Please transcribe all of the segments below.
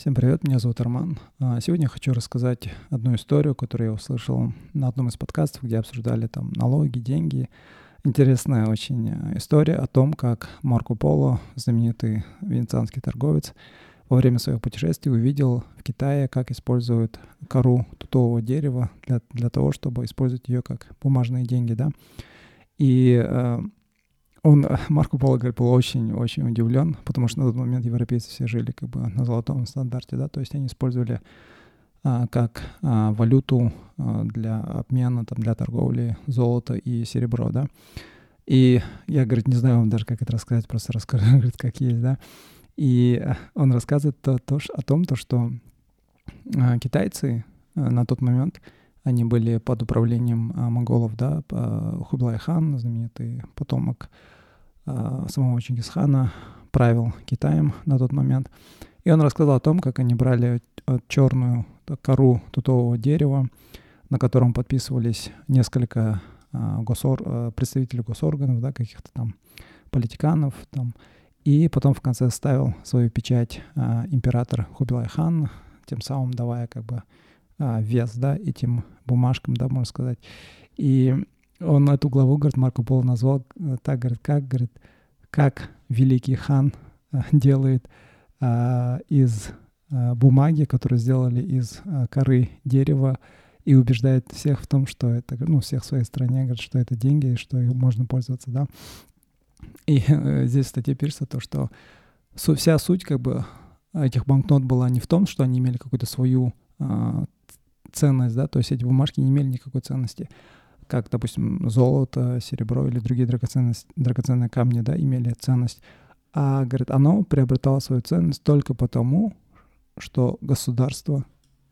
Всем привет, меня зовут Арман. А, сегодня я хочу рассказать одну историю, которую я услышал на одном из подкастов, где обсуждали там налоги, деньги. Интересная очень э, история о том, как Марко Поло, знаменитый венецианский торговец, во время своих путешествий увидел в Китае, как используют кору тутового дерева для, для того, чтобы использовать ее как бумажные деньги, да. И э, он, Марко Поло, говорит, был очень-очень удивлен, потому что на тот момент европейцы все жили как бы на золотом стандарте, да, то есть они использовали а, как а, валюту а, для обмена, там, для торговли золото и серебро, да. И я, говорит, не знаю вам даже, как это рассказать, просто расскажу, говорит, как есть, да. И он рассказывает то, то, о том, то, что а, китайцы а, на тот момент, они были под управлением а, монголов, да, Хублай хан, знаменитый потомок а, самого Чингисхана, правил Китаем на тот момент. И он рассказал о том, как они брали черную кору тутового дерева, на котором подписывались несколько а, госор... Представителей госорганов, да, каких-то там политиканов, там, и потом в конце ставил свою печать а, император Хубилай хан, тем самым давая как бы а, вес, да, этим бумажкам, да, можно сказать. И он эту главу, говорит, Марко Поло назвал э, так, говорит, как, говорит, как великий хан э, делает а, из а, бумаги, которую сделали из а, коры дерева, и убеждает всех в том, что это, ну, всех в своей стране, говорит, что это деньги, и что их можно пользоваться, да. И э, здесь в статье пишется то, что вся суть, как бы, этих банкнот была не в том, что они имели какую-то свою а, ценность, да, то есть эти бумажки не имели никакой ценности, как, допустим, золото, серебро или другие драгоценности, драгоценные камни, да, имели ценность. А, говорит, оно приобретало свою ценность только потому, что государство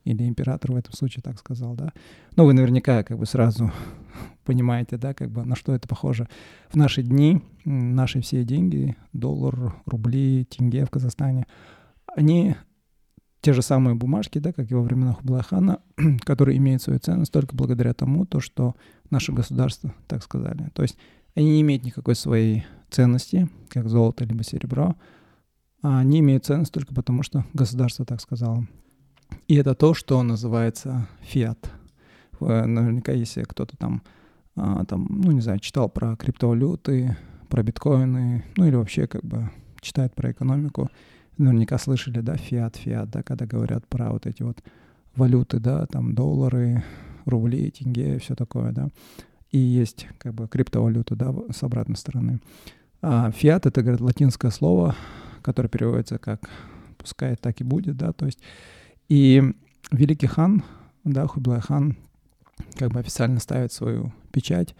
или император в этом случае так сказал, да. Ну, вы наверняка как бы сразу понимаете, да, как бы на что это похоже. В наши дни наши все деньги, доллар, рубли, тенге в Казахстане, они те же самые бумажки, да, как и во времена Хублахана, которые имеют свою ценность только благодаря тому, то, что наше государство так сказали. То есть они не имеют никакой своей ценности, как золото либо серебро, а они имеют ценность только потому, что государство так сказало. И это то, что называется фиат. Наверняка, если кто-то там, а, там, ну, не знаю, читал про криптовалюты, про биткоины, ну или вообще как бы читает про экономику, наверняка слышали, да, фиат, фиат, да, когда говорят про вот эти вот валюты, да, там доллары, рубли, тенге, все такое, да. И есть как бы криптовалюта, да, с обратной стороны. А фиат — это, говорит, латинское слово, которое переводится как «пускай так и будет», да, то есть и великий хан, да, Хублай хан, как бы официально ставит свою печать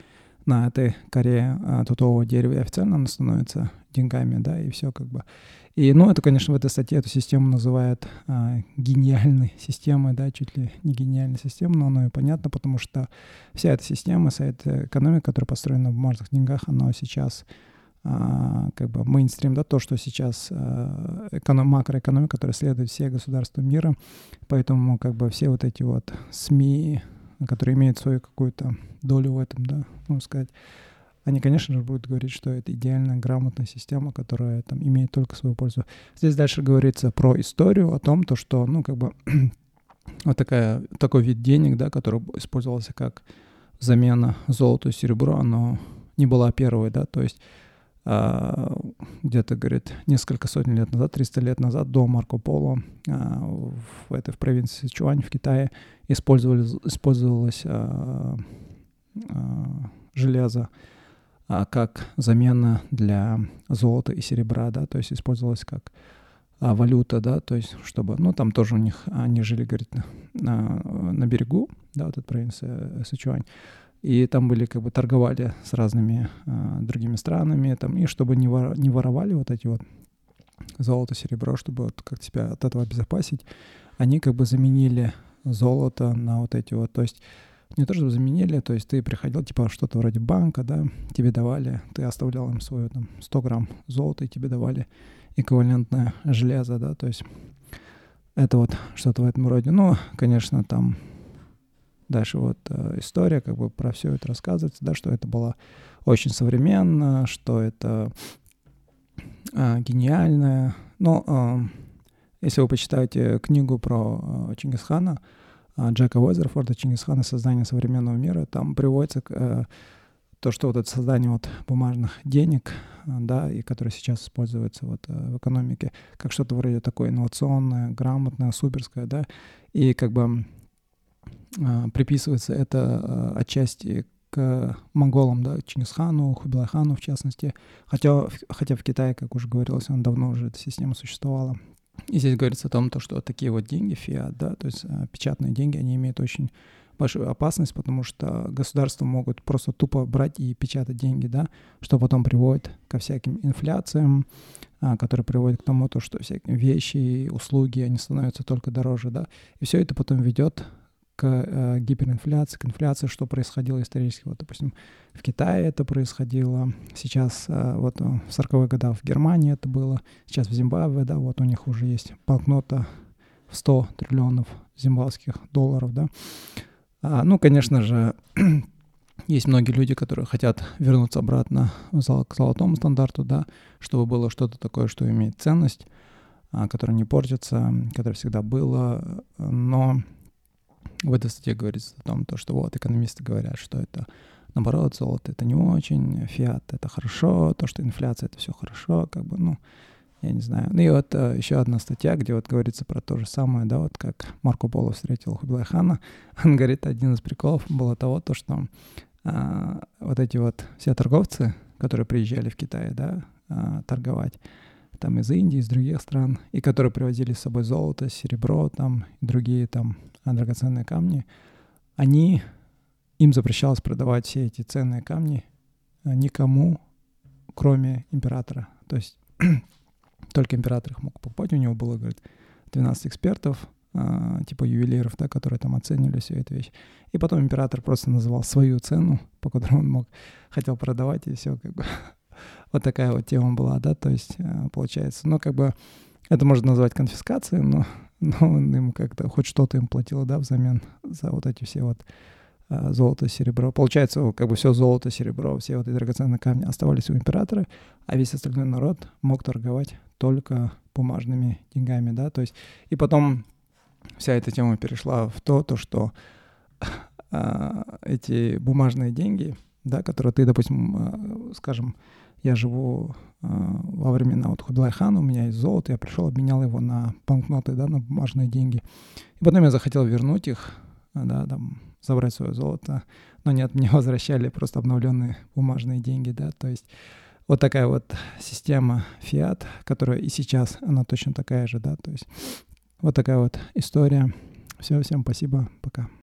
на этой коре а, тутового дерева, и официально она становится деньгами, да, и все как бы. И, ну, это, конечно, в этой статье эту систему называют а, гениальной системой, да, чуть ли не гениальной системой, но оно и понятно, потому что вся эта система, вся эта экономика, которая построена на бумажных деньгах, она сейчас а, как бы мейнстрим, да, то, что сейчас а, эконом, макроэкономика, которая следует все государства мира, поэтому как бы все вот эти вот СМИ, которые имеют свою какую-то долю в этом, да, можно сказать, они, конечно же, будут говорить, что это идеальная, грамотная система, которая там имеет только свою пользу. Здесь дальше говорится про историю, о том, то, что, ну, как бы, вот такая, такой вид денег, да, который использовался как замена золота и серебро, оно не была первой, да, то есть где-то, говорит, несколько сотен лет назад, 300 лет назад, до Марко Поло, а, в этой в провинции Чуань в Китае использовалось, использовалось а, а, железо а, как замена для золота и серебра, да, то есть использовалась как а, валюта, да, то есть чтобы, ну, там тоже у них, они жили, говорит, на, на берегу, да, вот эта провинция Сычуань, и там были, как бы, торговали с разными а, другими странами, там, и чтобы не, вор, не воровали вот эти вот золото, серебро, чтобы вот как себя от этого обезопасить, они как бы заменили золото на вот эти вот, то есть не то, что заменили, то есть ты приходил, типа, что-то вроде банка, да, тебе давали, ты оставлял им свое, там, 100 грамм золота, и тебе давали эквивалентное железо, да, то есть это вот что-то в этом роде. Ну, конечно, там дальше вот э, история, как бы про все это рассказывается, да, что это было очень современно, что это э, гениально, но э, Если вы почитаете книгу про Чингисхана, Джека Уэзерфорда «Чингисхана. Создание современного мира», там приводится то, что вот это создание вот бумажных денег, да, и которые сейчас используются вот в экономике, как что-то вроде такое инновационное, грамотное, суперское, да, и как бы приписывается это отчасти к монголам, да, Чингисхану, Хубилайхану в частности. Хотя, хотя в Китае, как уже говорилось, он давно уже эта система существовала. И здесь говорится о том, то, что такие вот деньги, фиат, да, то есть а, печатные деньги, они имеют очень большую опасность, потому что государства могут просто тупо брать и печатать деньги, да, что потом приводит ко всяким инфляциям, а, которые приводят к тому, то, что всякие вещи, услуги, они становятся только дороже, да, и все это потом ведет к э, гиперинфляции, к инфляции, что происходило исторически. Вот, допустим, в Китае это происходило, сейчас э, вот в 40-е годы в Германии это было, сейчас в Зимбабве, да, вот у них уже есть банкнота в 100 триллионов зимбабвских долларов, да. А, ну, конечно же, есть многие люди, которые хотят вернуться обратно к золотому стандарту, да, чтобы было что-то такое, что имеет ценность, а, которое не портится, которое всегда было, но в этой статье говорится о том, то, что вот экономисты говорят, что это наоборот, золото это не очень, фиат это хорошо, то, что инфляция это все хорошо, как бы, ну, я не знаю. Ну и вот uh, еще одна статья, где вот говорится про то же самое, да, вот как Марко Поло встретил Хубилайхана. Он говорит, один из приколов было того, то, что uh, вот эти вот все торговцы, которые приезжали в Китай, да, uh, торговать, там из Индии, из других стран, и которые привозили с собой золото, серебро, там, и другие там драгоценные камни, они, им запрещалось продавать все эти ценные камни э, никому, кроме императора. То есть только император их мог покупать. У него было, говорит, 12 экспертов, а, типа ювелиров, да, которые там оценивали всю эту вещь. И потом император просто называл свою цену, по которой он мог, хотел продавать, и все, как бы. вот такая вот тема была, да, то есть э, получается, ну, как бы это можно назвать конфискацией, но но он им как-то хоть что-то им платил, да, взамен за вот эти все вот а, золото, серебро. Получается, как бы все золото, серебро, все вот эти драгоценные камни оставались у императора, а весь остальной народ мог торговать только бумажными деньгами, да, то есть и потом вся эта тема перешла в то, то что а, эти бумажные деньги, да, которые ты, допустим, скажем, я живу э, во времена вот Хубилайхана, у меня есть золото, я пришел, обменял его на банкноты, да, на бумажные деньги. И потом я захотел вернуть их, да, там, забрать свое золото, но нет, мне возвращали просто обновленные бумажные деньги, да, то есть вот такая вот система фиат, которая и сейчас, она точно такая же, да, то есть вот такая вот история. Все, всем спасибо, пока.